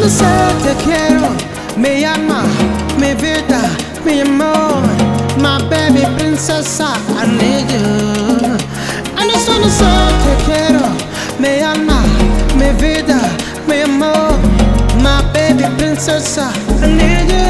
cuando sé te quiero, me llama, mi vida, mi amor, my baby princess, I need you. And it's cuando sé te quiero, me llama, mi vida, mi amor, my baby princess, I need you.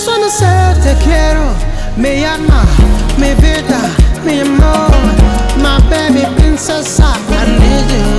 solo ser te quiero, me llama, me vida, mi amor, my baby princesa, I need you.